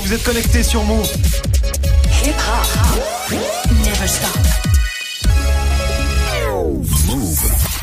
Vous êtes connectés sur Move.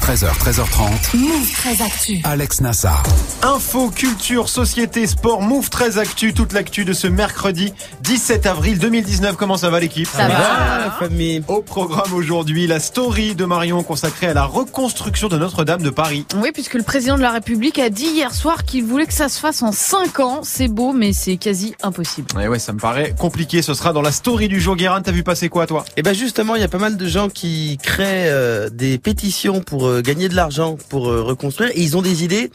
13h, 13h30. Move 13 Actu. Alex Nassar. Info, culture, société, sport, Move 13 Actu. Toute l'actu de ce mercredi 17 avril 2019. Comment ça va l'équipe Ça, va, famille. Au programme aujourd'hui, la story de Marion consacrée à la reconstruction de Notre-Dame de Paris. Oui, puisque le président de la République a dit hier soir qu'il voulait que ça se fasse en 5 ans. C'est beau, mais c'est quasi impossible. Et ouais, ça me paraît compliqué. Ce sera dans la story du jour. Guérin, t'as vu passer quoi, toi? Eh ben justement, il y a pas mal de gens qui créent euh, des pétitions pour euh, gagner de l'argent pour euh, reconstruire et ils ont des idées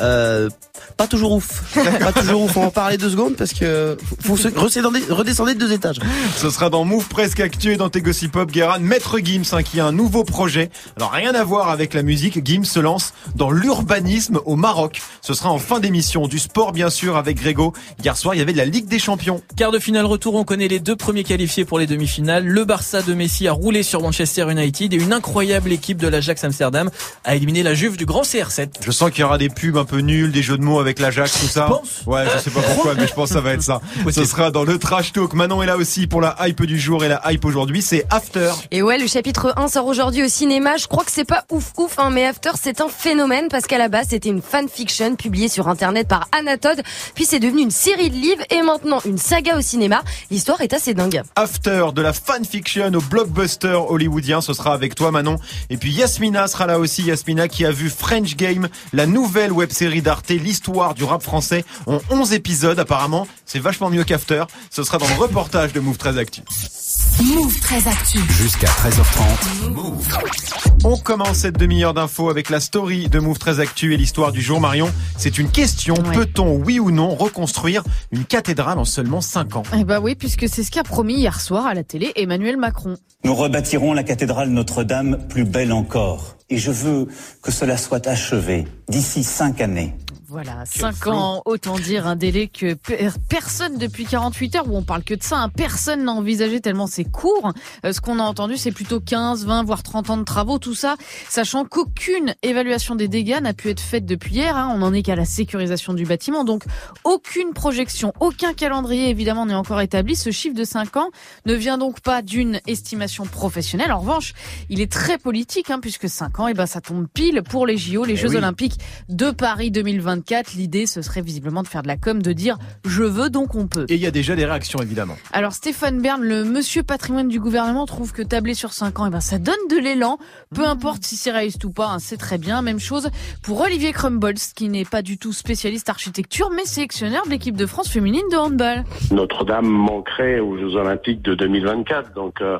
euh, pas toujours ouf. pas toujours ouf. On va en parler deux secondes parce que faut se redescendre de deux étages. Ce sera dans Move Presque Actu et dans tes Gossip Pop, Guérin. Maître Gims, hein, qui a un nouveau projet. Alors rien à voir avec la musique. Gims se lance dans l'urbanisme au Maroc. Ce sera en fin d'émission. Du sport, bien sûr, avec Grégo. Hier soir, il y avait de la Ligue des Champions. Quart de finale retour, on connaît les deux premiers qualifiés pour les demi-finales. Le Barça de Messi a roulé sur Manchester United et une incroyable équipe de l'Ajax Amsterdam a éliminé la Juve du grand CR7. Je sens qu'il y aura des pubs un peu nuls, des jeux de mots avec l'Ajax, tout ça. Ouais, je sais pas pourquoi, mais je pense que ça va être ça. Ce sera dans le trash talk. Manon est là aussi pour la hype du jour et la hype aujourd'hui, c'est After. Et ouais, le chapitre 1 sort aujourd'hui au cinéma. Je crois que c'est pas ouf ouf, hein, mais After c'est un phénomène parce qu'à la base c'était une fanfiction publiée sur internet par Anatode, puis c'est devenu une série de livres et maintenant une saga au cinéma. L'histoire est assez dingue. After de la fanfiction au blockbuster hollywoodien, ce sera avec toi Manon. Et puis Yasmina sera là aussi. Yasmina qui a vu French Game, la nouvelle web série d'Arte, l'histoire du rap français, en 11 épisodes apparemment. C'est vachement mieux qu'After. Ce sera dans le reportage de Move 13 Actu. Move 13 Actu. Jusqu'à 13h30. Move. On commence cette demi-heure d'infos avec la story de Move 13 Actu et l'histoire du jour. Marion, c'est une question. Peut-on, oui ou non, reconstruire une cathédrale en seulement 5 ans? Eh bah oui, puisque c'est ce qu'a promis hier soir à la télé Emmanuel Macron. Nous rebâtirons la cathédrale Notre-Dame plus belle encore. Et je veux que cela soit achevé d'ici cinq années. Voilà, 5 ans, autant dire un délai que personne depuis 48 heures, où on parle que de ça, hein, personne n'a envisagé tellement c'est court. Euh, ce qu'on a entendu, c'est plutôt 15, 20, voire 30 ans de travaux, tout ça, sachant qu'aucune évaluation des dégâts n'a pu être faite depuis hier. Hein, on n'en est qu'à la sécurisation du bâtiment, donc aucune projection, aucun calendrier évidemment n'est encore établi. Ce chiffre de 5 ans ne vient donc pas d'une estimation professionnelle. En revanche, il est très politique, hein, puisque 5 ans, et eh ben ça tombe pile pour les JO, les eh Jeux Olympiques de Paris 2020 l'idée ce serait visiblement de faire de la com, de dire je veux donc on peut. Et il y a déjà des réactions évidemment. Alors Stéphane Bern, le monsieur patrimoine du gouvernement, trouve que tabler sur 5 ans, et eh ben ça donne de l'élan, peu mmh. importe si c'est réaliste ou pas, hein, c'est très bien. Même chose pour Olivier Crumbles, qui n'est pas du tout spécialiste architecture, mais sélectionneur de l'équipe de France féminine de handball. Notre-Dame manquerait aux Jeux Olympiques de 2024, donc euh,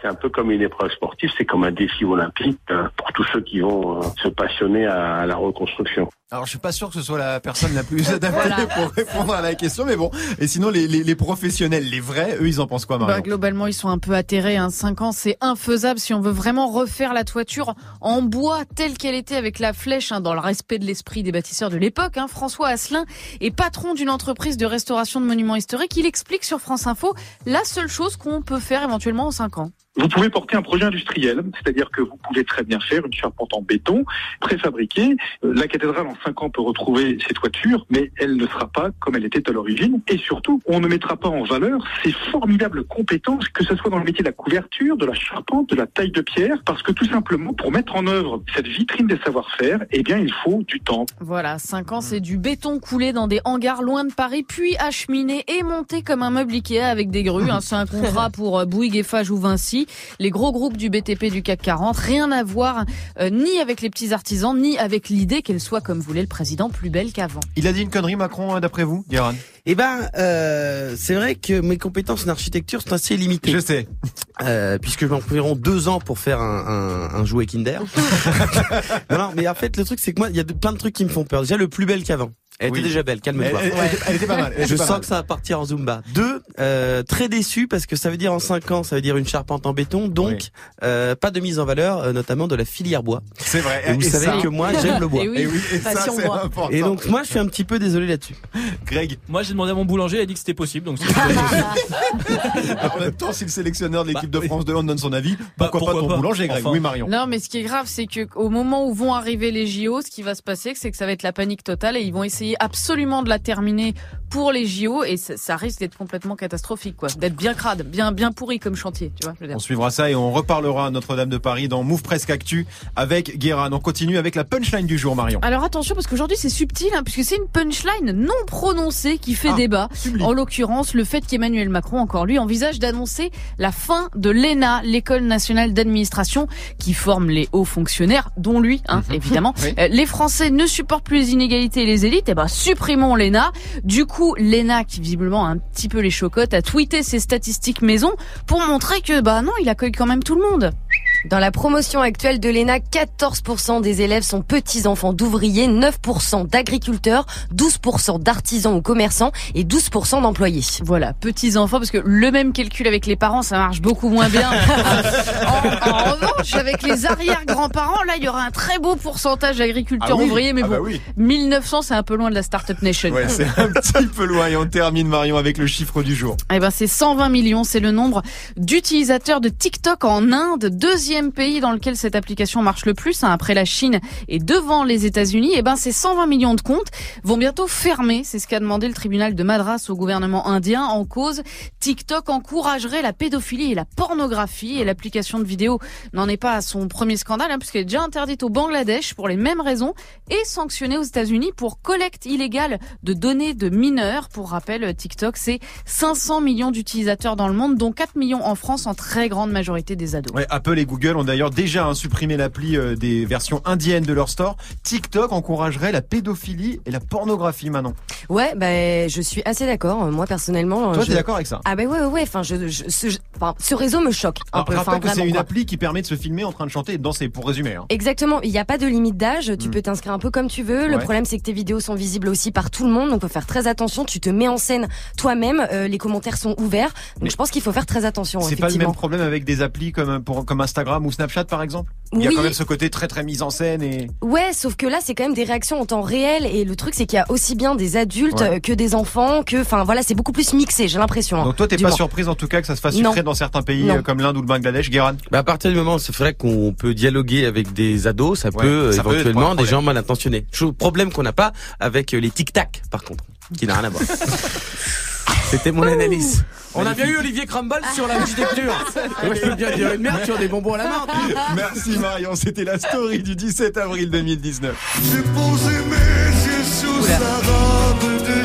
c'est un peu comme une épreuve sportive, c'est comme un défi olympique euh, pour tous ceux qui vont euh, se passionner à la reconstruction. Alors je suis pas sûr que ce soit la personne la plus adaptée pour répondre à la question, mais bon. Et sinon les, les, les professionnels, les vrais, eux ils en pensent quoi Marion bah, Globalement ils sont un peu atterrés. Hein. 5 ans c'est infaisable si on veut vraiment refaire la toiture en bois telle qu'elle était avec la flèche, hein, dans le respect de l'esprit des bâtisseurs de l'époque. Hein. François Asselin est patron d'une entreprise de restauration de monuments historiques. Il explique sur France Info la seule chose qu'on peut faire éventuellement en 5 ans. Vous pouvez porter un projet industriel, c'est-à-dire que vous pouvez très bien faire une charpente en béton préfabriquée. Euh, la cathédrale en 5 ans peut retrouver ses toitures, mais elle ne sera pas comme elle était à l'origine. Et surtout, on ne mettra pas en valeur ces formidables compétences, que ce soit dans le métier de la couverture, de la charpente, de la taille de pierre, parce que tout simplement, pour mettre en œuvre cette vitrine des savoir-faire, eh bien, il faut du temps. Voilà, 5 ans, c'est du béton coulé dans des hangars loin de Paris, puis acheminé et monté comme un meuble Ikea avec des grues. Hein. C'est un contrat pour euh, Bouygues, Eiffage ou Vinci les gros groupes du BTP du CAC 40. Rien à voir euh, ni avec les petits artisans, ni avec l'idée qu'elle soit, comme voulait le président, plus belle qu'avant. Il a dit une connerie, Macron, euh, d'après vous, Guérin? Eh ben, euh, c'est vrai que mes compétences en architecture sont assez limitées. Je sais. Euh, puisque je environ deux ans pour faire un, un, un jouet Kinder. non, mais en fait, le truc, c'est que moi, il y a plein de trucs qui me font peur. Déjà, le plus belle qu'avant. Elle était déjà belle, calme-toi. Elle, était pas mal. je sens que ça va partir en Zumba. Deux, euh, très déçu parce que ça veut dire en cinq ans, ça veut dire une charpente en béton, donc euh, pas de mise en valeur, euh, notamment de la filière bois. C'est vrai. Et vous savez que moi, j'aime le bois. Et, oui, et, ça, important. et donc moi, je suis un petit peu désolé là-dessus. Greg, moi j'ai demandé à mon boulanger, il a dit que c'était possible, donc. en même temps, si le sélectionneur de l'équipe bah, de France de hand donne son avis, bah, pourquoi, pas ton boulanger, Greg Oui, Marion. Non, mais ce qui est grave, c'est que au moment où vont arriver les JO, ce qui va se passer, c'est que ça va être la panique totale et ils vont essayer essayer absolument de la terminer pour les JO et ça, ça risque d'être complètement catastrophique, quoi. D'être bien crade, bien bien pourri comme chantier, tu vois. je veux dire. On suivra ça et on reparlera à Notre-Dame de Paris dans Move Presque Actu avec Guérin. On continue avec la punchline du jour, Marion. Alors attention parce qu'aujourd'hui c'est subtil hein, puisque c'est une punchline non prononcée qui fait Ah, débat. sublime. En l'occurrence, le fait qu'Emmanuel Macron encore lui envisage d'annoncer la fin de l'ENA, l'école nationale d'administration qui forme les hauts fonctionnaires dont lui hein, évidemment. Oui. Euh, Les Français ne supportent plus les inégalités et les élites, et ben supprimons l'ENA. Du coup, l'ENA qui visiblement a un petit peu les chocottes a tweeté ses statistiques maison pour montrer que bah non, il accueille quand même tout le monde. Dans la promotion actuelle de l'ENA, 14% des élèves sont petits-enfants d'ouvriers, 9% d'agriculteurs, 12% d'artisans ou commerçants et 12% d'employés. Voilà, petits enfants, parce que le même calcul avec les parents, ça marche beaucoup moins bien. en, en revanche, avec les arrière-grands-parents, là, il y aura un très beau pourcentage d'agriculteurs Ah oui ouvriers, mais Ah bon, bah oui. 1900, c'est un peu loin de la Startup Nation. Ouais, c'est un petit peu loin et on termine Marion avec le chiffre du jour. Eh ben, c'est 120 millions, c'est le nombre d'utilisateurs de TikTok en Inde, deuxième pays dans lequel cette application marche le plus, hein, après la Chine et devant les États-Unis. Eh ben, ces 120 millions de comptes vont bientôt fermer. C'est ce qu'a demandé le tribunal de Madras au gouvernement indien en cause. TikTok encouragerait la pédophilie et la pornographie et l'application de vidéos n'en est pas à son premier scandale, hein, puisqu'elle est déjà interdite au Bangladesh pour les mêmes raisons et sanctionnée aux États-Unis pour collecte illégale de données de mineurs. Pour rappel, TikTok, c'est 500 millions d'utilisateurs dans le monde, dont 4 millions en France, en très grande majorité des ados. Apple et Google ont d'ailleurs déjà hein, supprimé l'appli euh, des versions indiennes de leur store. TikTok encouragerait la pédophilie et la pornographie maintenant. Ouais, bah, je suis assez d'accord. Moi, personnellement, Toi, je... t'es d'accord avec ça? Ah bah ouais, ouais, ouais. Enfin, je, je- ce, je- enfin, ce réseau me choque un Alors, peu. rappelle que c'est une quoi. appli qui permet de se filmer en train de chanter et de danser, pour résumer. Hein. Exactement, il n'y a pas de limite d'âge, tu Mm. peux t'inscrire un peu comme tu veux. Le Ouais. problème c'est que tes vidéos sont visibles aussi par tout le monde, donc faut faire très attention. Tu te mets en scène toi-même, euh, les commentaires sont ouverts, donc Mais je pense qu'il faut faire très attention. C'est pas le même problème avec des applis comme, pour, comme Instagram ou Snapchat par exemple Il y a Oui. quand même ce côté très très mise en scène et... Ouais, sauf que là c'est quand même des réactions en temps réel et le truc c'est qu'il y a aussi bien des adultes Ouais. que des enfants, que enfin voilà c'est beaucoup plus mixé, j'ai l'impression. hein. Donc toi t'es pas moins. surprise en tout cas que ça se fasse sucrer dans certains pays Non. euh, comme l'Inde ou le Bangladesh, Guéran Bah à partir du moment où c'est vrai qu'on peut dialoguer avec des ados, ça Ouais, peut euh, ça éventuellement des gens mal intentionnés. Chose- Problème qu'on n'a pas avec euh, les tic-tac par contre, qui n'a rien à voir. C'était mon analyse. On a bien eu Olivier Crumble sur l'architecture. Moi je peux bien dire une merde sur des bonbons à la menthe. Merci Marion, c'était la story du 17 avril 2019.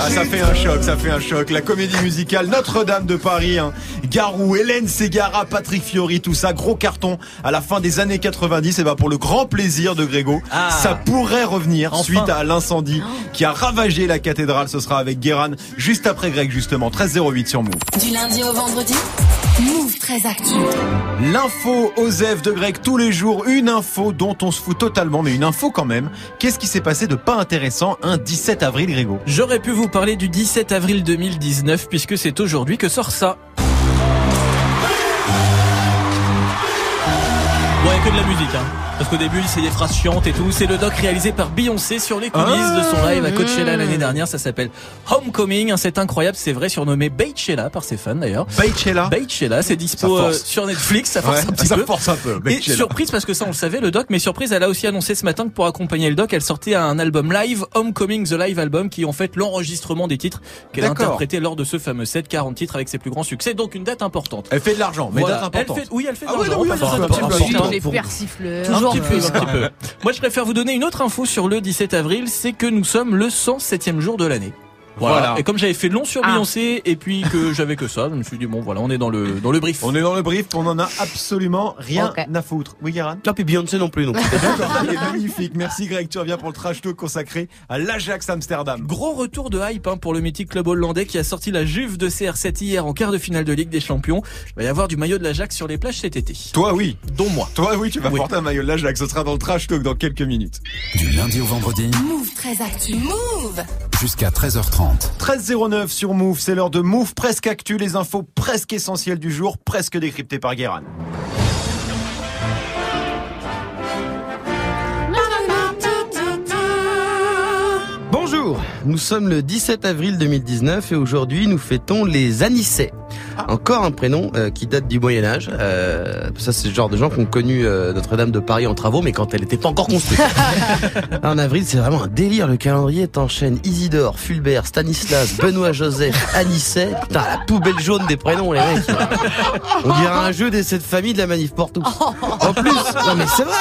Ah ça fait un choc, ça fait un choc. La comédie musicale Notre-Dame de Paris, hein. Garou, Hélène Ségara, Patrick Fiori, tout ça, gros carton à la fin des années 90. Et ben pour le grand plaisir de Grégo, Ah. ça pourrait revenir Enfin. suite à l'incendie qui a ravagé la cathédrale. Ce sera avec Guéran juste après Greg justement. 13.08 sur Move. Du lundi au vendredi, Move très actu. L'info Osef de Greg tous les jours, une info dont on se fout totalement, mais une info quand même. Qu'est-ce qui s'est passé de pas intéressant un 17 avril, Grégo? J'aurais pu vous parler du 17 avril 2019 puisque c'est aujourd'hui que sort ça. Bon, il y a que de la musique, hein. Parce qu'au début, c'est des phrases chiantes et tout. C'est le doc réalisé par Beyoncé sur les coulisses Ah. de son live à Coachella l'année dernière. Ça s'appelle Homecoming. hein, C'est incroyable, c'est vrai, surnommé Beychella par ses fans d'ailleurs. Beychella Beychella, c'est dispo euh, sur Netflix. Ça force Ouais, un petit ça peu. force un peu. Et surprise parce que ça on le savait le doc mais surprise elle a aussi annoncé ce matin que pour accompagner le doc elle sortait un album live Homecoming the Live Album qui est en fait l'enregistrement des titres qu'elle a interprété lors de ce fameux set 40 titres avec ses plus grands succès donc une date importante. Elle fait de l'argent, mais Voilà. date Elle importante. fait, oui elle fait de Ah oui, l'argent, oui, oui, Toujours petit peu, plus, un petit peu. Moi, je préfère vous donner une autre info sur le 17 avril, c'est que nous sommes le 107e jour de l'année. Voilà. Voilà. Et comme j'avais fait long sur Ah. Beyoncé et puis que j'avais que ça, je me suis dit bon voilà, on est dans le dans le brief. On est dans le brief, on en a absolument rien à foutre. Oui, Guéran Non puis Beyoncé non plus donc. D'accord, il est magnifique. Merci Greg, tu reviens pour le trash talk consacré à l'Ajax Amsterdam. Gros retour de hype hein, pour le mythique club hollandais qui a sorti la Juve de CR7 hier en quart de finale de Ligue des Champions. Il va y avoir du maillot de l'Ajax sur les plages cet été. Toi, oui. Dont moi. Toi, oui, tu vas Oui. porter un maillot de l'Ajax. Ce sera dans le trash talk dans quelques minutes. Du lundi au vendredi Move très actu. Move jusqu'à 13h30. 13.09 sur Move, c'est l'heure de Move presque actu, les infos presque essentielles du jour, presque décryptées par Guéran. Bonjour, nous sommes le 17 avril 2019 et aujourd'hui nous fêtons les Anissets. Encore un prénom euh, qui date du Moyen Âge. Euh, ça, c'est le genre de gens qui ont connu euh, Notre-Dame de Paris en travaux, mais quand elle n'était pas encore construite. en avril, c'est vraiment un délire. Le calendrier t'enchaîne Isidore, Fulbert, Stanislas, Benoît Joseph, Anicet. Putain, la poubelle jaune des prénoms, les mecs. On dirait un jeu des sept familles de la manif pour tous. En plus, non mais c'est vrai.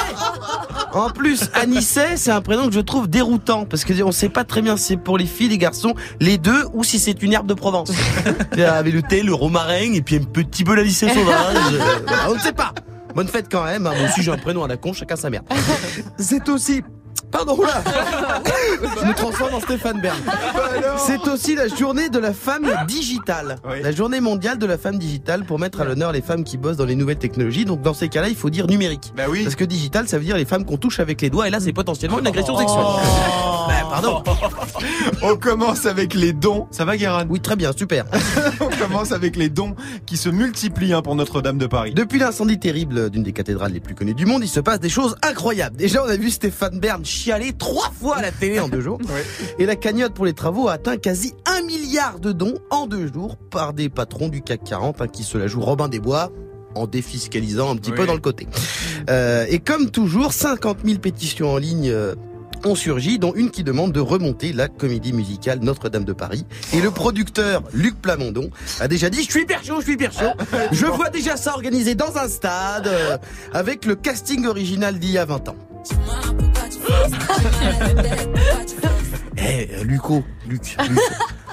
En plus, Anicet, c'est un prénom que je trouve déroutant parce que on sait pas très bien si c'est pour les filles, les garçons, les deux, ou si c'est une herbe de Provence. Avec le thé, le romarin et puis un petit peu l'Anicet sauvage. Euh, on ne sait pas. Bonne fête quand même. hein. Moi aussi j'ai un prénom à la con, chacun sa merde. C'est aussi. Pardon là Je me transforme en Stéphane Bern. C'est aussi la journée de la femme digitale. Oui. La journée mondiale de la femme digitale pour mettre à l'honneur les femmes qui bossent dans les nouvelles technologies. Donc dans ces cas-là, il faut dire numérique. Bah oui. Parce que digital, ça veut dire les femmes qu'on touche avec les doigts et là c'est potentiellement une agression sexuelle. Bah, pardon. On commence avec les dons. Ça va, Guérin? Oui, très bien, super. On commence avec les dons qui se multiplient hein, pour Notre-Dame de Paris. Depuis l'incendie terrible d'une des cathédrales les plus connues du monde, il se passe des choses incroyables. Déjà, on a vu Stéphane Bern chialer trois fois à la télé en deux jours. Et la cagnotte pour les travaux a atteint quasi un milliard de dons en deux jours par des patrons du CAC 40 hein, qui se la jouent Robin des Bois en défiscalisant un petit Oui. peu dans le côté. Euh, et comme toujours, 50 000 pétitions en ligne euh, ont surgi, dont une qui demande de remonter la comédie musicale Notre-Dame de Paris. Et le producteur Luc Plamondon a déjà dit je suis hyper chaud, je suis hyper chaud. Je vois déjà ça organisé dans un stade euh, avec le casting original d'il y a 20 ans. Eh, euh, Luco, Luc, Luc.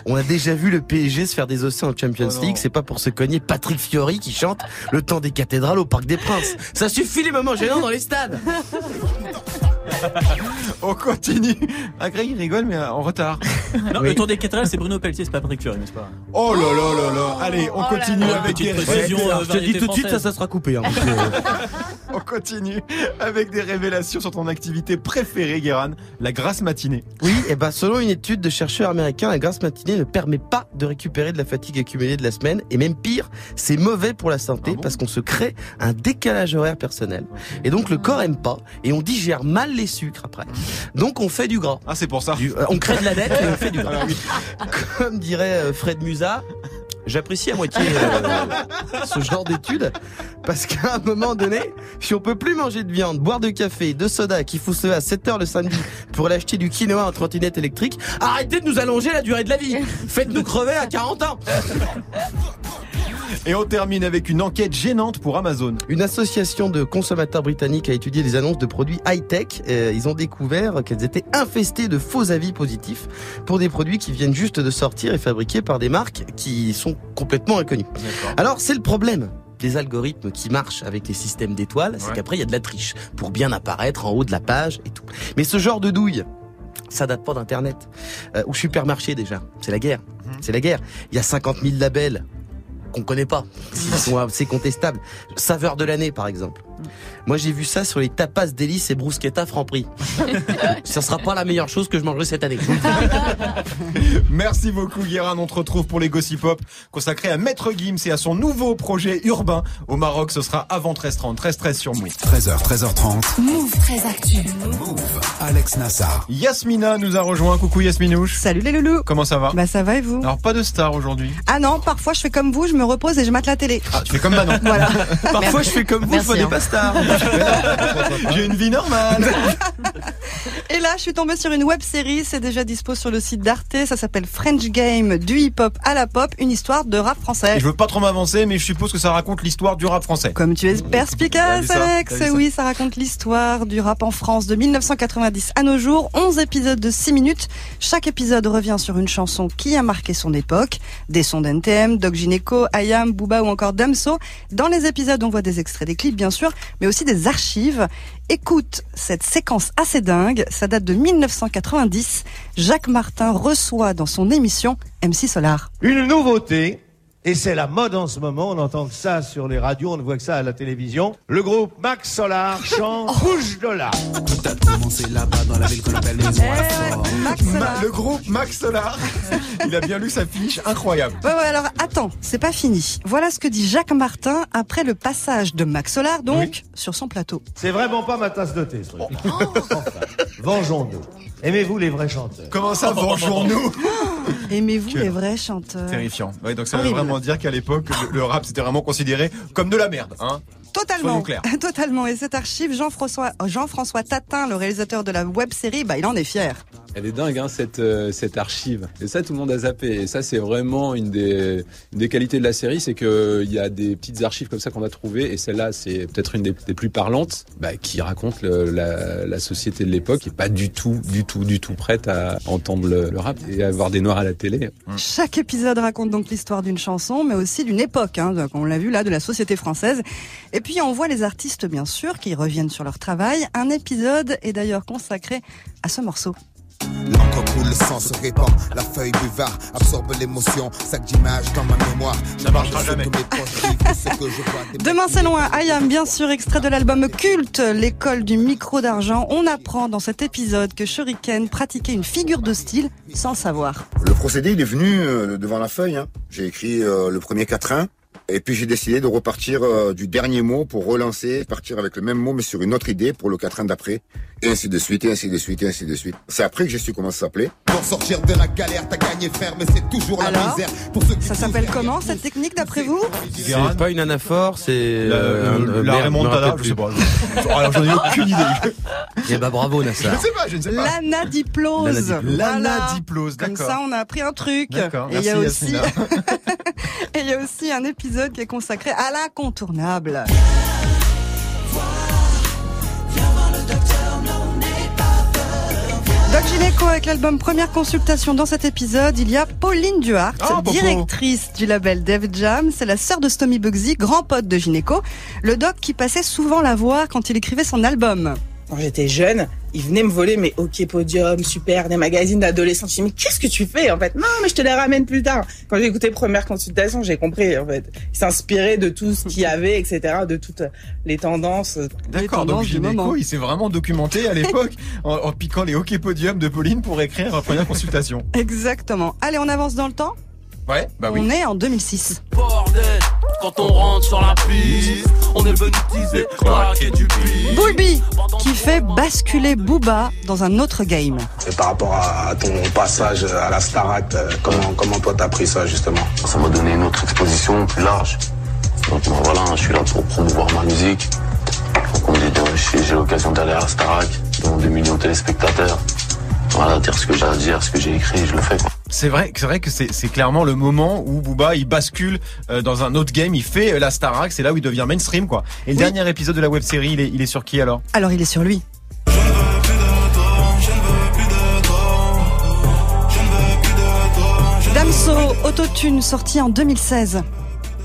On a déjà vu le PSG se faire des océans en Champions Oh. League, c'est pas pour se cogner Patrick Fiori qui chante le temps des cathédrales au Parc des Princes. Ça suffit les moments gênants dans les stades. On continue. Ah, Greg, il rigole, mais en retard. Non, Oui. le tour des cathédrales, c'est Bruno Pelletier, c'est pas Patrick Fiori, n'est-ce pas? Oh là là là là. Allez, on Oh continue là. avec des précision, révélations. euh, Je te dis tout de suite, ça, ça sera coupé. hein, parce que- On continue avec des révélations sur ton activité préférée, Guérin, la grasse matinée. Oui, et ben selon une étude de chercheurs américains, la grasse matinée ne permet pas de récupérer de la fatigue accumulée de la semaine. Et même pire, c'est mauvais pour la santé Ah bon? parce qu'on se crée un décalage horaire personnel. Et donc le corps aime pas et on digère mal les sucres après. Donc on fait du gras. Ah, c'est pour ça. Du- euh, on crée de la dette et on fait du gras. Comme dirait euh, Fred Musa, j'apprécie à moitié euh, ce genre d'études parce qu'à un moment donné, si on peut plus manger de viande, boire de café, de soda, qu'il faut se à 7 heures le samedi pour aller acheter du quinoa en trottinette électrique, arrêtez de nous allonger la durée de la vie. Faites-nous crever à 40 ans. Et on termine avec une enquête gênante pour Amazon. Une association de consommateurs britanniques a étudié les annonces de produits high-tech. Euh, ils ont découvert qu'elles étaient infestées de faux avis positifs pour des produits qui viennent juste de sortir et fabriqués par des marques qui sont complètement inconnues. Alors c'est le problème des algorithmes qui marchent avec les systèmes d'étoiles, c'est Ouais. qu'après il y a de la triche pour bien apparaître en haut de la page et tout. Mais ce genre de douille, ça date pas d'internet euh, ou supermarché déjà. C'est la guerre. C'est la guerre. Il y a 50 000 labels qu'on connaît pas, qui sont assez contestables. Saveur de l'année, par exemple. Moi, j'ai vu ça sur les tapas délices et bruschetta Franprix. ça sera pas la meilleure chose que je mangerai cette année. Merci beaucoup, Guérin. On te retrouve pour les Gossip Pop consacrés à Maître Gims et à son nouveau projet urbain au Maroc. Ce sera avant 13h30, 13h13 sur Move. 13h, 13h30. Move très actu. Alex Nassar. Yasmina nous a rejoint. Coucou Yasminouche. Salut les loulous Comment ça va Bah ça va et vous Alors, pas de star aujourd'hui. Ah non, parfois je fais comme vous, je me repose et je mate la télé. Ah, tu fais comme Manon. Voilà. Parfois, je fais comme vous, faut des hein. pastards. J'ai une vie normale. Et là, je suis tombée sur une web série, c'est déjà dispo sur le site d'Arte, ça s'appelle French Game, du hip-hop à la pop, une histoire de rap français. Et je veux pas trop m'avancer, mais je suppose que ça raconte l'histoire du rap français. Comme tu es perspicace, Alex. Ça Oui, ça raconte l'histoire du rap en France de 1990 à nos jours. 11 épisodes de 6 minutes. Chaque épisode revient sur une chanson qui a marqué son époque. Des sons d'NTM, Doc Gineco, Ayam, Booba ou encore Damso. Dans les épisodes, on voit des extraits des clips, bien sûr, mais aussi des archives. Écoute cette séquence assez dingue. Ça date de 1990. Jacques Martin reçoit dans son émission MC Solar. Une nouveauté, et c'est la mode en ce moment, on entend que ça sur les radios, on ne voit que ça à la télévision. Le groupe Max Solar chante Bouge de là. Max Ma- Solar. le groupe Max Solar. Il a bien lu sa fiche, incroyable. Ouais, ouais, alors attends, c'est pas fini. Voilà ce que dit Jacques Martin après le passage de Max Solar, donc, sur son plateau. C'est vraiment pas ma tasse de thé, ce truc. Enfin, vengeons-nous. Aimez-vous les vrais chanteurs? Comment ça, vengeons-nous? Aimez-vous Que- les vrais chanteurs? Terrifiant. Ouais, donc ça veut Horrible. vraiment Autant dire qu'à l'époque, le, le rap c'était vraiment considéré comme de la merde. Hein Totalement, totalement. Et cette archive, Jean-François Jean-François Tatin, le réalisateur de la web série, bah, il en est fier. Elle est dingue, hein, cette, euh, cette archive. Et ça, tout le monde a zappé. Et ça, c'est vraiment une des, des qualités de la série, c'est qu'il y a des petites archives comme ça qu'on a trouvées. Et celle-là, c'est peut-être une des, plus parlantes, bah, qui raconte la, société de l'époque, qui est pas du tout, du tout, du tout prête à entendre le, rap et à voir des noirs à la télé. Chaque épisode raconte donc l'histoire d'une chanson, mais aussi d'une époque, hein, on l'a vu là, de la société française. Et puis on voit les artistes, bien sûr, qui reviennent sur leur travail. Un épisode est d'ailleurs consacré à ce morceau. L'encre coule, le sang se répand, la feuille buvard absorbe l'émotion, sac d'images dans ma mémoire. Ça marchera jamais. Demain c'est loin, I am bien sûr extrait de l'album culte, l'école du micro d'argent. On apprend dans cet épisode que Shuriken pratiquait une figure de style sans le savoir. Le procédé, il est venu euh, devant la feuille. hein. J'ai écrit euh, le premier quatrain. Et puis j'ai décidé de repartir euh, du dernier mot pour relancer, partir avec le même mot mais sur une autre idée pour le quatrain d'après. Et ainsi de suite, et ainsi de suite, et ainsi de suite. C'est après que j'ai su comment ça s'appelait. Pour sortir de la galère, t'as gagné faire, mais c'est toujours la Alors, misère. Pour ceux qui ça s'appelle comment cette technique d'après vous C'est pas une anaphore, c'est La- euh, la merde, remontada, je sais pas. Alors j'en ai aucune idée. Eh bah bravo Nassar. Je ne sais pas, je ne sais pas. L'anadiplose. L'anadiplose. Voilà. L'anadiplose, Comme d'accord. ça, on a appris un truc. D'accord, Et il y a aussi. et il y a aussi un épisode qui est consacré à l'incontournable. Doc Gineco avec l'album Première consultation. Dans cet épisode, il y a Pauline Duhart, Oh, Popo. directrice du label Def Jam. C'est la sœur de Stomy Bugsy, grand pote de Gineco. Le doc qui passait souvent la voir quand il écrivait son album. Quand j'étais jeune, ils venaient me voler mes OK Podium, Super, des magazines d'adolescents. Je dis, mais qu'est-ce que tu fais, en fait? Non, mais je te les ramène plus tard. Quand j'ai écouté Première Consultation, j'ai compris, en fait. Ils s'inspiraient de tout ce qu'il y avait, etc., de toutes les tendances. D'accord, donc Gynéco, il s'est vraiment documenté à l'époque en, en piquant les hockey podiums de Pauline pour écrire première consultation. Exactement. Allez, on avance dans le temps? Ouais, bah oui. On est en 2006. Bordel, quand on rentre sur la piste, on est venu teaser, craquer du beat. Bulby qui fait basculer Booba dans un autre game. Et par rapport à ton passage à la Starac, euh, comment, comment toi t'as pris ça justement? Ça m'a donné une autre exposition plus large. Donc ben, voilà, je suis là pour promouvoir ma musique. Donc on me dit, j'ai j'ai l'occasion d'aller à la Starac devant des millions de téléspectateurs. Voilà, dire ce que j'ai à dire, ce que j'ai écrit, je le fais. Quoi. C'est vrai, c'est vrai que c'est clairement le moment où Booba il bascule euh, dans un autre game, il fait euh, la Starac, c'est là où il devient mainstream quoi. Et le dernier épisode de la web série, il est, il est sur qui alors? Alors il est sur lui. Damso, Autotune, sorti en 2016.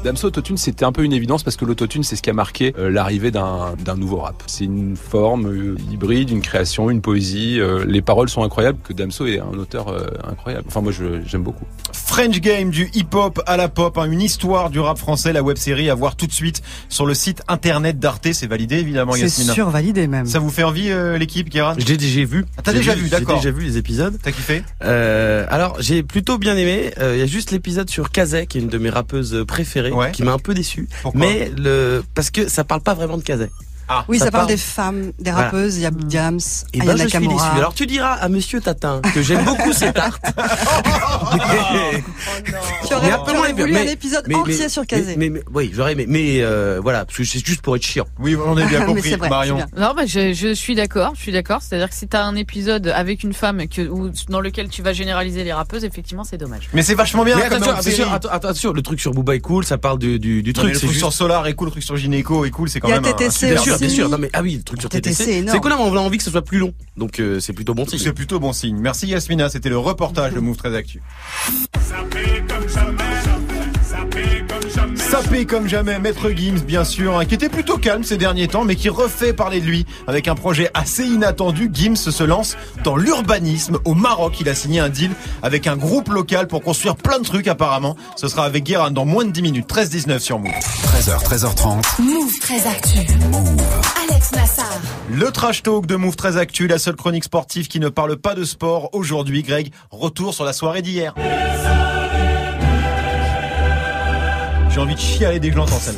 Damso Autotune, c'était un peu une évidence parce que l'autotune, c'est ce qui a marqué euh, l'arrivée d'un d'un nouveau rap. C'est une forme euh, hybride, une création, une poésie. euh, les paroles sont incroyables, que Damso est un auteur euh, incroyable. Enfin, moi, je- j'aime beaucoup. French Game du hip-hop à la pop, hein, une histoire du rap français, la web série à voir tout de suite sur le site internet d'Arte. C'est validé évidemment, C'est Yasmina. survalidé même. Ça vous fait envie euh, l'équipe, Guérin J'ai déjà vu. Ah, t'as J'ai déjà vu, d'accord. J'ai déjà vu les épisodes. T'as kiffé? Euh, alors j'ai plutôt bien aimé. Euh, Il y a juste l'épisode sur Kazay, qui est une de mes rappeuses préférées, Ouais. qui m'a un peu déçu. Pourquoi? Mais le parce que ça parle pas vraiment de Kazay. Ah, Oui, ça, parle parle- des femmes, des Voilà. rappeuses. Il y a Diams, Et Aya ben je suis. Alors tu diras à Monsieur Tatin que j'aime beaucoup cette art. Tu aurais, tu aurais voulu un épisode mais- entier mais- sur Kazé. Mais, mais- mais- oui, j'aurais aimé. Mais euh, voilà, parce que c'est juste pour être chiant. Oui, on est bien Mais compris, vrai, Marion. bien. Non, bah, je, je suis d'accord, je suis d'accord. C'est-à-dire que si t'as un épisode avec une femme que, ou, dans lequel tu vas généraliser les rappeuses, effectivement, c'est dommage. Mais c'est vachement bien attention, le truc sur Booba est cool, ça parle du, truc. le truc sur Solar est cool, le truc sur Gynéco est cool, c'est quand même sûr, bien sûr. Non mais ah oui, le truc sur TTC. C'est qu'on a, on a envie que ce soit plus long. Donc euh, c'est plutôt bon signe. C'est plutôt bon signe. Merci Yasmina, c'était le reportage de Move 13 Actu. Sapé comme jamais, Maître Gims, bien sûr, hein, qui était plutôt calme ces derniers temps, mais qui refait parler de lui avec un projet assez inattendu. Gims se lance dans l'urbanisme au Maroc. Il a signé un deal avec un groupe local pour construire plein de trucs apparemment. Ce sera avec Guérin dans moins de 10 minutes. 13-19 sur Move. 13h, 13h30. Move très actu. Alex Nassar. Le trash talk de Move 13 Actu, la seule chronique sportive qui ne parle pas de sport. Aujourd'hui, Greg, retour sur la soirée d'hier. J'ai envie de chialer dès que je l'entends, ça.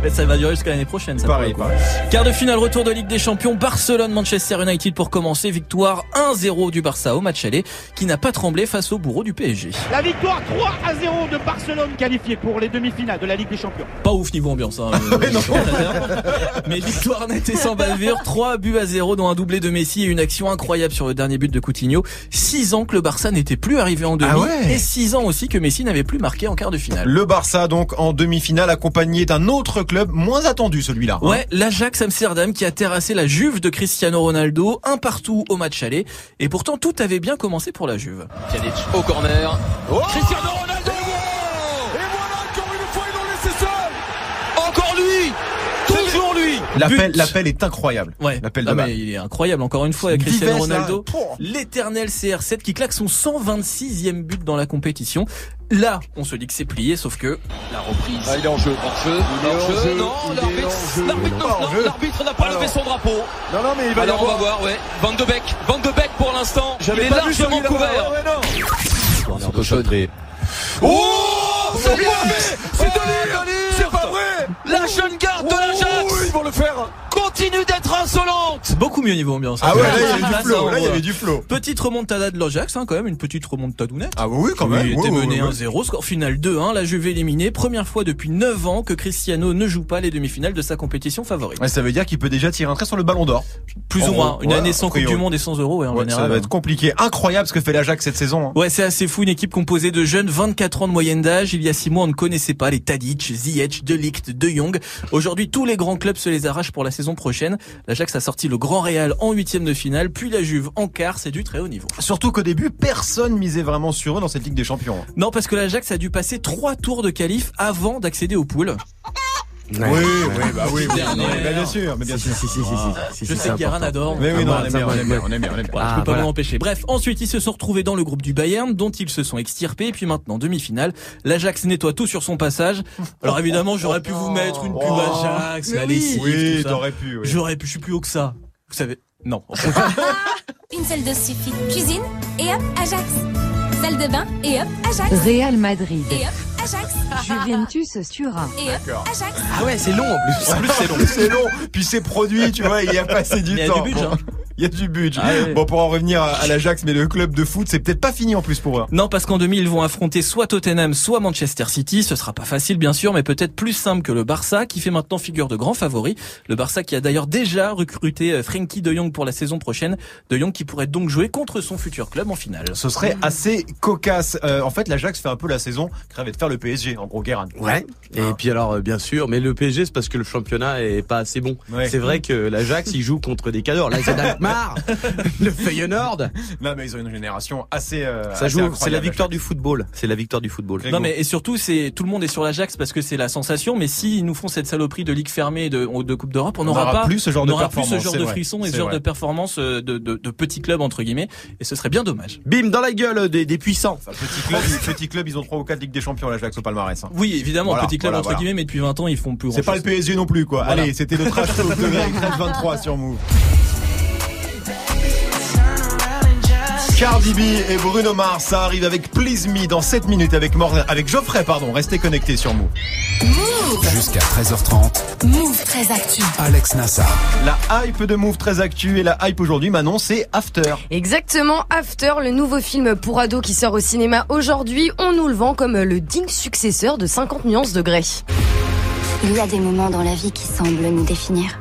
Mais ça va durer jusqu'à l'année prochaine, ça. Pareil, coup. Quart de finale, retour de Ligue des Champions, Barcelone-Manchester United pour commencer. Victoire 1-0 du Barça au match aller, qui n'a pas tremblé face au bourreau du PSG. La victoire 3 à 0 de Barcelone qualifiée pour les demi-finales de la Ligue des Champions. Pas ouf niveau ambiance, hein, euh, les commentateurs. Mais victoire nette et sans bavure, 3 buts à 0 dont un doublé de Messi et une action incroyable sur le dernier but de Coutinho. 6 ans que le Barça n'était plus arrivé en demi Ah ouais et 6 ans aussi que Messi n'avait plus marqué en quart de finale. Le Barça donc en demi-finale accompagné d'un autre club moins attendu celui-là. hein. Ouais, l'Ajax Amsterdam qui a terrassé la Juve de Cristiano Ronaldo, un partout au match aller. Et pourtant, tout avait bien commencé pour la Juve. Pjanic au corner. Oh Cristiano Ronaldo Et voilà encore une fois ils l'ont laissé seul Encore lui Toujours lui L'appel, l'appel est incroyable. Ouais. L'appel de Ah, balle. mais il est incroyable encore une fois Cristiano. Ronaldo, l'éternel CR7 qui claque son 126e but dans la compétition. Là, on se dit que c'est plié, sauf que La reprise. Ah, il est en jeu. Hors jeu. Il est hors en jeu. jeu. Non, l'arbitre. n'a pas Alors. levé son drapeau. Non, non, mais il va y Alors on va voir, ouais. Van de Beek. Van de Beek pour l'instant. Il J'avais est pas vu ça, largement couvert. De. Oh C'est bien C'est de l'île C'est pas vrai La jeune garde de l'Ajax Ils vont le faire. Continue d'être insolente beaucoup mieux niveau ambiance. Ah ouais, là il y avait du ça flow. Là il y envoie. avait du flow. Petite remontada de l'Ajax, hein, quand même, une petite remontadounette. Ah oui, quand même. Il était mené ouais. 1-0, score final 2-1, la Juve éliminée. Première fois depuis 9 ans que Cristiano ne joue pas les demi-finales de sa compétition favorite. Ouais, ça veut dire qu'il peut déjà tirer un trait sur le ballon d'or. Plus En ou moins. gros, Une ouais, année sans Coupe du Monde et sans Euro, ouais, en Ouais, général. ça va être compliqué. Incroyable ce que fait l'Ajax cette saison. hein. Ouais, c'est assez fou, une équipe composée de jeunes 24 ans de moyenne d'âge. Il y a 6 mois, on ne connaissait pas les Tadic, Ziyech, De Ligt, De Jong. Aujourd'hui, tous les grands clubs se les arrachent pour la saison prochaine. L'Ajax a sorti le Grand Real en huitième de finale, puis la Juve en quart, c'est du très haut niveau. Surtout qu'au début, personne misait vraiment sur eux dans cette Ligue des Champions. hein. Non, parce que l'Ajax a dû passer trois tours de qualif avant d'accéder aux poules. Oui, oui, bah oui. Non, mais bien sûr, mais bien sûr. Je sais que Guérin adore. Mais oui, non, Ah, on aime ça bien, va, on aime bien, on aime bien, on aime bien. Voilà, je peux pas m'en empêcher. Bref, ensuite ils se sont retrouvés dans le groupe du Bayern, dont ils se sont extirpés. Et puis maintenant, demi-finale, l'Ajax nettoie tout sur son passage. Alors évidemment, j'aurais pu vous mettre une pub Ajax, la lessive, Oui, t'aurais pu. oui. J'aurais pu, je suis plus haut que ça. Vous savez, non. Une seule dose suffit. Cuisine et hop, Ajax. Salle de bain et hop, Ajax. Real Madrid. Et hop, Ajax. Juventus Turin. Et hop, Ajax. Ah ouais, c'est long en plus. En plus, c'est long. C'est long. Puis c'est produit, tu vois, il y a passé du Il y a temps. du budget, hein. Il y a du budget. Ah. Bon, pour en revenir à, à l'Ajax, mais le club de foot, c'est peut-être pas fini en plus pour eux. Non, parce qu'en demi, ils vont affronter soit Tottenham, soit Manchester City. Ce sera pas facile, bien sûr, mais peut-être plus simple que le Barça, qui fait maintenant figure de grand favori. Le Barça qui a d'ailleurs déjà recruté euh, Frankie de Jong pour la saison prochaine. De Jong qui pourrait donc jouer contre son futur club en finale. Ce serait assez cocasse. Euh, en fait, l'Ajax fait un peu la saison qui rêvait de faire le PSG, en gros, Guérin. Ouais. Et puis alors, euh, bien sûr, mais le PSG, c'est parce que le championnat est pas assez bon. Ouais. C'est vrai que l'Ajax, il joue contre des cadors. Là, Alkmaar, le Feyenoord. Non, mais ils ont une génération assez. euh, Ça assez joue. C'est la victoire du football. C'est la victoire du football. Non mais et surtout c'est tout le monde est sur l'Ajax parce que c'est la sensation mais s'ils nous font cette saloperie de ligue fermée et de, de Coupe d'Europe on n'aura pas plus ce genre on de n'aura plus ce performance, genre de frisson et ce genre vrai. de performance euh, de, de, de petits clubs entre guillemets et ce serait bien dommage. Bim dans la gueule des, des puissants. Enfin, petit club, petit club, ils ont trois ou quatre Ligues des Champions, l'Ajax au palmarès. hein. Oui évidemment Voilà, petit club voilà, entre voilà. guillemets mais depuis 20 ans ils font plus C'est pas le PSG non plus, quoi. Voilà. Allez, c'était le trash talk de Greg 13-23 sur Move. Cardi B et Bruno Mars, ça arrive avec Please Me dans 7 minutes avec Morgan, avec Geoffrey, pardon. Restez connectés sur Move. Move. Jusqu'à 13h30, Move très actu. Alex Nassar. La hype de Move très actu et la hype aujourd'hui, Manon, c'est After. Exactement, After, le nouveau film pour ados qui sort au cinéma aujourd'hui, on nous le vend comme le digne successeur de 50 nuances de Grey. Il y a des moments dans la vie qui semblent nous définir.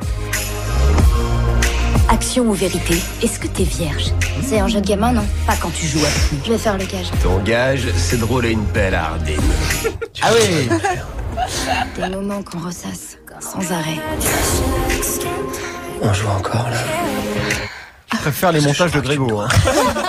Action ou vérité Est-ce que t'es vierge? C'est un jeu de gamin, non? Pas quand tu joues avec nous. Je vais faire le gage. Ton gage, c'est de rouler une pelle à. Ah oui. Des moments qu'on ressasse sans arrêt. On joue encore là. Je préfère les montages de Grégo. hein.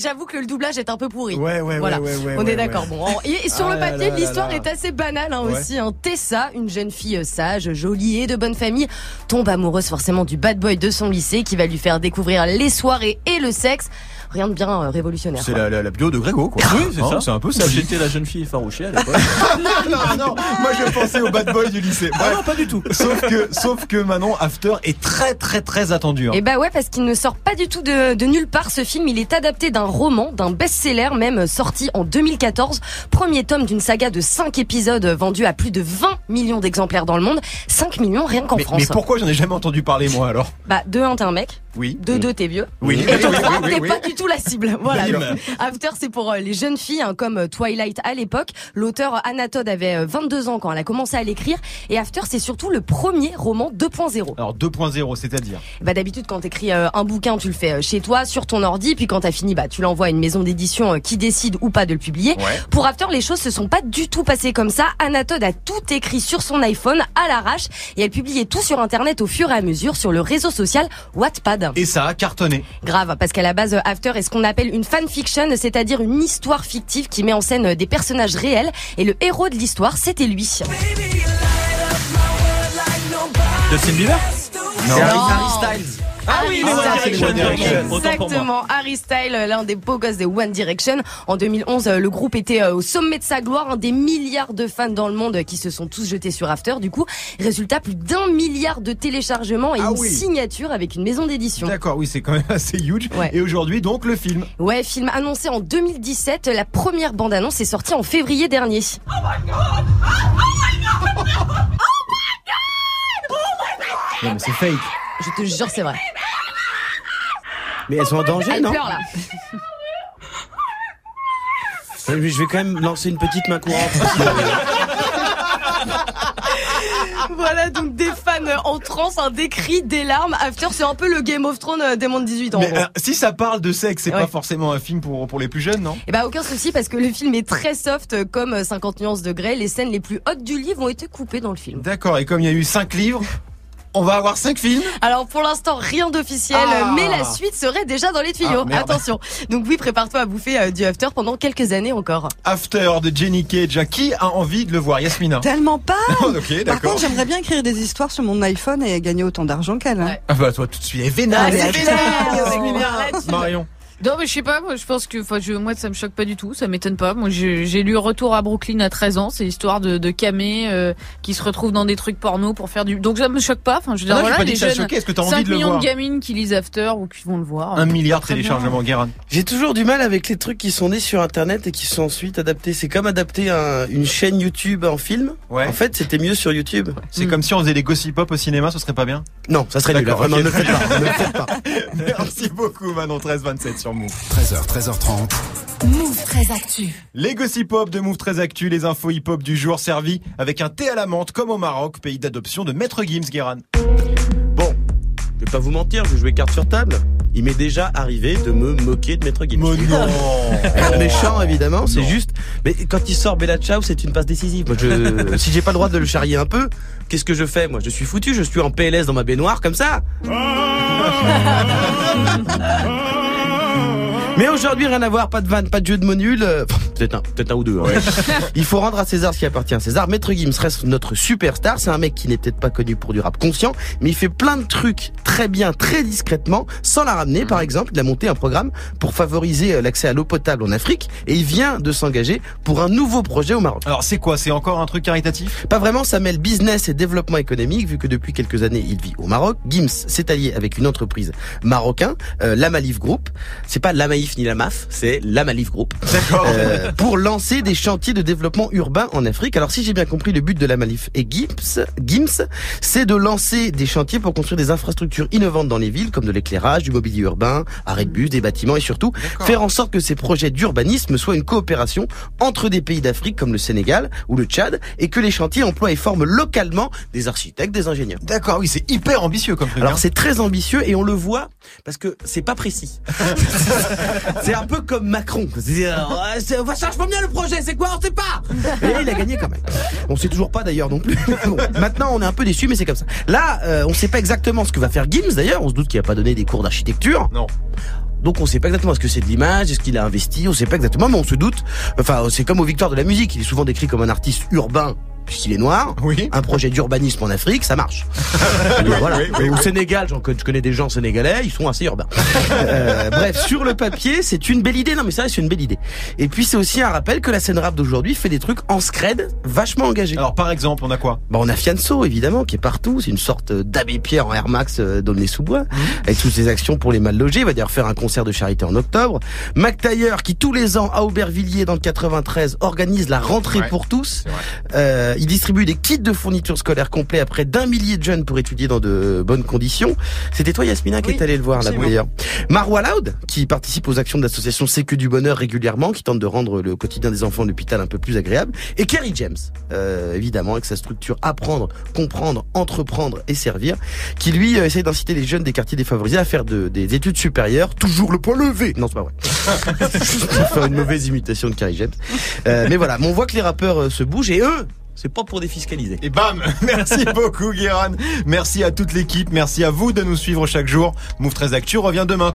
J'avoue que le doublage est un peu pourri. Ouais, ouais, voilà. ouais, ouais, ouais, On est d'accord. Bon, et sur Ah le papier, l'histoire est assez banale hein, aussi. Hein. Tessa, une jeune fille euh, sage, jolie et de bonne famille, tombe amoureuse forcément du bad boy de son lycée qui va lui faire découvrir les soirées et le sexe. Rien de bien euh, révolutionnaire. C'est la, la, la bio de Grégo, quoi. Oui, c'est Hein, ça. C'est un peu ça. J'étais la jeune fille effarouchée à l'époque. non, non, moi je pensais au bad boy du lycée. Bref. non, pas du tout. Sauf que, sauf que Manon, After est très très très attendu. hein. Et bah ouais, parce qu'il ne sort pas du tout de, de nulle part. Ce film, il est adapté d'un roman, d'un best-seller même sorti en 2014. Premier tome d'une saga de 5 épisodes vendus à plus de 20 millions d'exemplaires dans le monde. 5 millions rien qu'en France. mais pourquoi j'en ai jamais entendu parler moi alors? Bah, de 1, t'es un mec. Oui. De 2, t'es vieux. Oui. Et de Oui, oui, 3, oui, t'es oui. pas du tout la cible. Voilà. Donc, After, c'est pour euh, les jeunes filles, hein, comme euh, Twilight à l'époque. L'auteur Anna Todd avait euh, 22 ans quand elle a commencé à l'écrire. Et After, c'est surtout le premier roman 2.0. Alors 2.0, c'est-à-dire Bah d'habitude quand t'écris euh, un bouquin, tu le fais euh, chez toi, sur ton ordi, puis quand t'as fini, bah tu l'envoies à une maison d'édition euh, qui décide ou pas de le publier. Ouais. Pour After, les choses se sont pas du tout passées comme ça. Anna Todd a tout écrit sur son iPhone à l'arrache et elle publiait tout sur internet au fur et à mesure sur le réseau social Wattpad. Et ça a cartonné. Grave, parce qu'à la base, euh, Est ce qu'on appelle une fanfiction, c'est-à-dire une histoire fictive qui met en scène euh, des personnages réels et le héros de l'histoire, c'était lui. Justin Bieber? C'est Harry, Harry Styles. Ah oui, les. One Direction. Exactement, Harry Styles, l'un des beaux gosses des One Direction. En 2011, euh, le groupe était euh, au sommet de sa gloire, un des milliards de fans dans le monde euh, qui se sont tous jetés sur After. Du coup, résultat, plus d'un milliard de téléchargements et Ah une oui. signature avec une maison d'édition. D'accord, oui, c'est quand même assez huge. Ouais. Et aujourd'hui, donc, le film. Ouais, film annoncé en 2017. La première bande-annonce est sortie en février dernier. Non, mais c'est fake. Je te jure, c'est vrai. Mais elles sont en danger, Elle non pleure là. Mais Je vais quand même lancer une petite main courante. parce que- voilà, donc des fans en transe, un des cris, des larmes. After, c'est un peu le Game of Thrones euh, des moins de 18 ans. en Mais gros. euh, si ça parle de sexe, c'est Ouais. pas forcément un film pour, pour les plus jeunes, non? Eh ben aucun souci parce que le film est très soft euh, comme euh, 50 nuances de grey. Les scènes les plus hautes du livre ont été coupées dans le film. D'accord, et comme il y a eu 5 livres, on va avoir 5 films Alors pour l'instant rien d'officiel, Ah. mais la suite serait déjà dans les tuyaux. Ah. Attention. Donc oui, prépare-toi à bouffer euh, du after pendant quelques années encore. After de Jenny Cage. Qui a envie de le voir Yasmina? Tellement pas Ok, Par d'accord. contre, j'aimerais bien écrire des histoires sur mon iPhone et gagner autant d'argent qu'elle. hein. Ah bah toi tout de suite. Yasmina. Là-dessus. Marion. Non, mais je sais pas, moi, je pense que, enfin, je, moi, ça me choque pas du tout, ça m'étonne pas. Moi, j'ai j'ai lu Retour à Brooklyn à 13 ans, c'est l'histoire de, de Camé, euh, qui se retrouve dans des trucs porno pour faire du, donc ça me choque pas. Enfin, je veux dire, Ah non, voilà, les jeunes, est-ce que t'as envie 5 de le millions voir de gamines qui lisent After ou qui vont le voir. Un milliard de téléchargements, Guérin. J'ai toujours du mal avec les trucs qui sont nés sur internet et qui sont ensuite adaptés. C'est comme adapter un- une chaîne YouTube en film. Ouais. En fait, c'était mieux sur YouTube. C'est comme si on faisait des gossip pop au cinéma, ce serait pas bien Non, ça serait nul. D'accord, Vraiment, ok. ne le faites pas. ne le faites pas. Merci beaucoup Manon 1327 sur Move. 13h, 13h30. Move très actu. Les gossip hop de Move très actu, les infos hip hop du jour servis avec un thé à la menthe comme au Maroc, pays d'adoption de Maître Gims Guéran. Bon, je vais pas vous mentir, je vais jouer carte sur table. Il m'est déjà arrivé de me moquer de Maître Gims. Mais non méchant évidemment, c'est juste. Mais quand il sort Bella Ciao, c'est une passe décisive. Moi, je, si j'ai pas le droit de le charrier un peu, qu'est-ce que je fais Moi, je suis foutu. Je suis en PLS dans ma baignoire comme ça. Mais aujourd'hui, rien à voir, pas de vanne, pas de jeu de mots nuls. euh, Peut-être un, peut-être un ou deux. hein. Il faut rendre à César ce qui appartient à César. Maître Gims reste notre superstar. C'est un mec qui n'est peut-être pas connu pour du rap conscient, mais il fait plein de trucs très bien, très discrètement, sans la ramener. Par exemple, il a monté un programme pour favoriser euh, l'accès à l'eau potable en Afrique et il vient de s'engager pour un nouveau projet au Maroc. Alors c'est quoi? C'est encore un truc caritatif? Pas vraiment, ça mêle business et développement économique, vu que depuis quelques années, il vit au Maroc. Gims s'est allié avec une entreprise marocain, euh, la Malif Group. C'est pas la Ni la MAF, c'est la Malif Group. D'accord. Euh, pour lancer des chantiers de développement urbain en Afrique. Alors si j'ai bien compris, le but de la Malif et Gims, Gims, c'est de lancer des chantiers pour construire des infrastructures innovantes dans les villes, comme de l'éclairage, du mobilier urbain, arrêt de bus, des bâtiments et surtout faire en sorte que ces projets d'urbanisme soient une coopération entre des pays d'Afrique comme le Sénégal ou le Tchad et que les chantiers emploient et forment localement des architectes, des ingénieurs. D'accord, oui, c'est hyper ambitieux comme truc. Alors hein. c'est très ambitieux et on le voit parce que c'est pas précis. c'est un peu comme Macron. C'est, euh, va cherche bien le projet, c'est quoi On sait pas. Et il a gagné quand même. On sait toujours pas d'ailleurs non plus. Bon, maintenant on est un peu déçu mais c'est comme ça. Là, euh, on sait pas exactement ce que va faire Gims d'ailleurs. On se doute qu'il a pas donné des cours d'architecture. Non. Donc on sait pas exactement ce que c'est de l'image, est-ce qu'il a investi, on sait pas exactement, mais on se doute. Enfin, c'est comme aux victoires de la musique, il est souvent décrit comme un artiste urbain puisqu'il est noir. Oui. Un projet d'urbanisme en Afrique, ça marche. Voilà. Oui, Et Au. Sénégal, j'en connais- je connais des gens sénégalais, ils sont assez urbains. Euh, bref, sur le papier, c'est une belle idée. Non, mais ça, c'est une belle idée. Et puis, c'est aussi un rappel que la scène rap d'aujourd'hui fait des trucs en scred vachement engagés. Alors par exemple, on a quoi? Bah, on a Fianso, évidemment, qui est partout. C'est une sorte d'abbé Pierre en Air Max euh, d'Aulnay-sous-Bois. Avec toutes ses actions pour les mal logés. Il va d'ailleurs faire un concert de charité en octobre. Mac Taylor, qui tous les ans à Aubervilliers dans le 93 organise la rentrée Ouais, pour tous. Euh, il distribue des kits de fournitures scolaires complets à près d'un millier de jeunes pour étudier dans de bonnes conditions. C'était toi, Yasmina, qui Oui, est allé le voir là d'ailleurs. Marwa Loud, qui participe aux actions de l'association Sécu du Bonheur régulièrement, qui tente de rendre le quotidien des enfants de l'hôpital un peu plus agréable. Et Kerry James, euh, évidemment, avec sa structure Apprendre, Comprendre, Entreprendre et Servir, qui lui euh, essaie d'inciter les jeunes des quartiers défavorisés à faire de- des études supérieures, toujours le point levé. Non, c'est pas vrai. Pour faire une mauvaise imitation de Kerry James. Euh, mais voilà, mais on voit que les rappeurs euh, se bougent et eux, c'est pas pour défiscaliser. Et bam Merci beaucoup Guérin. Merci à toute l'équipe. Merci à vous de nous suivre chaque jour. Move 13 Actu revient demain.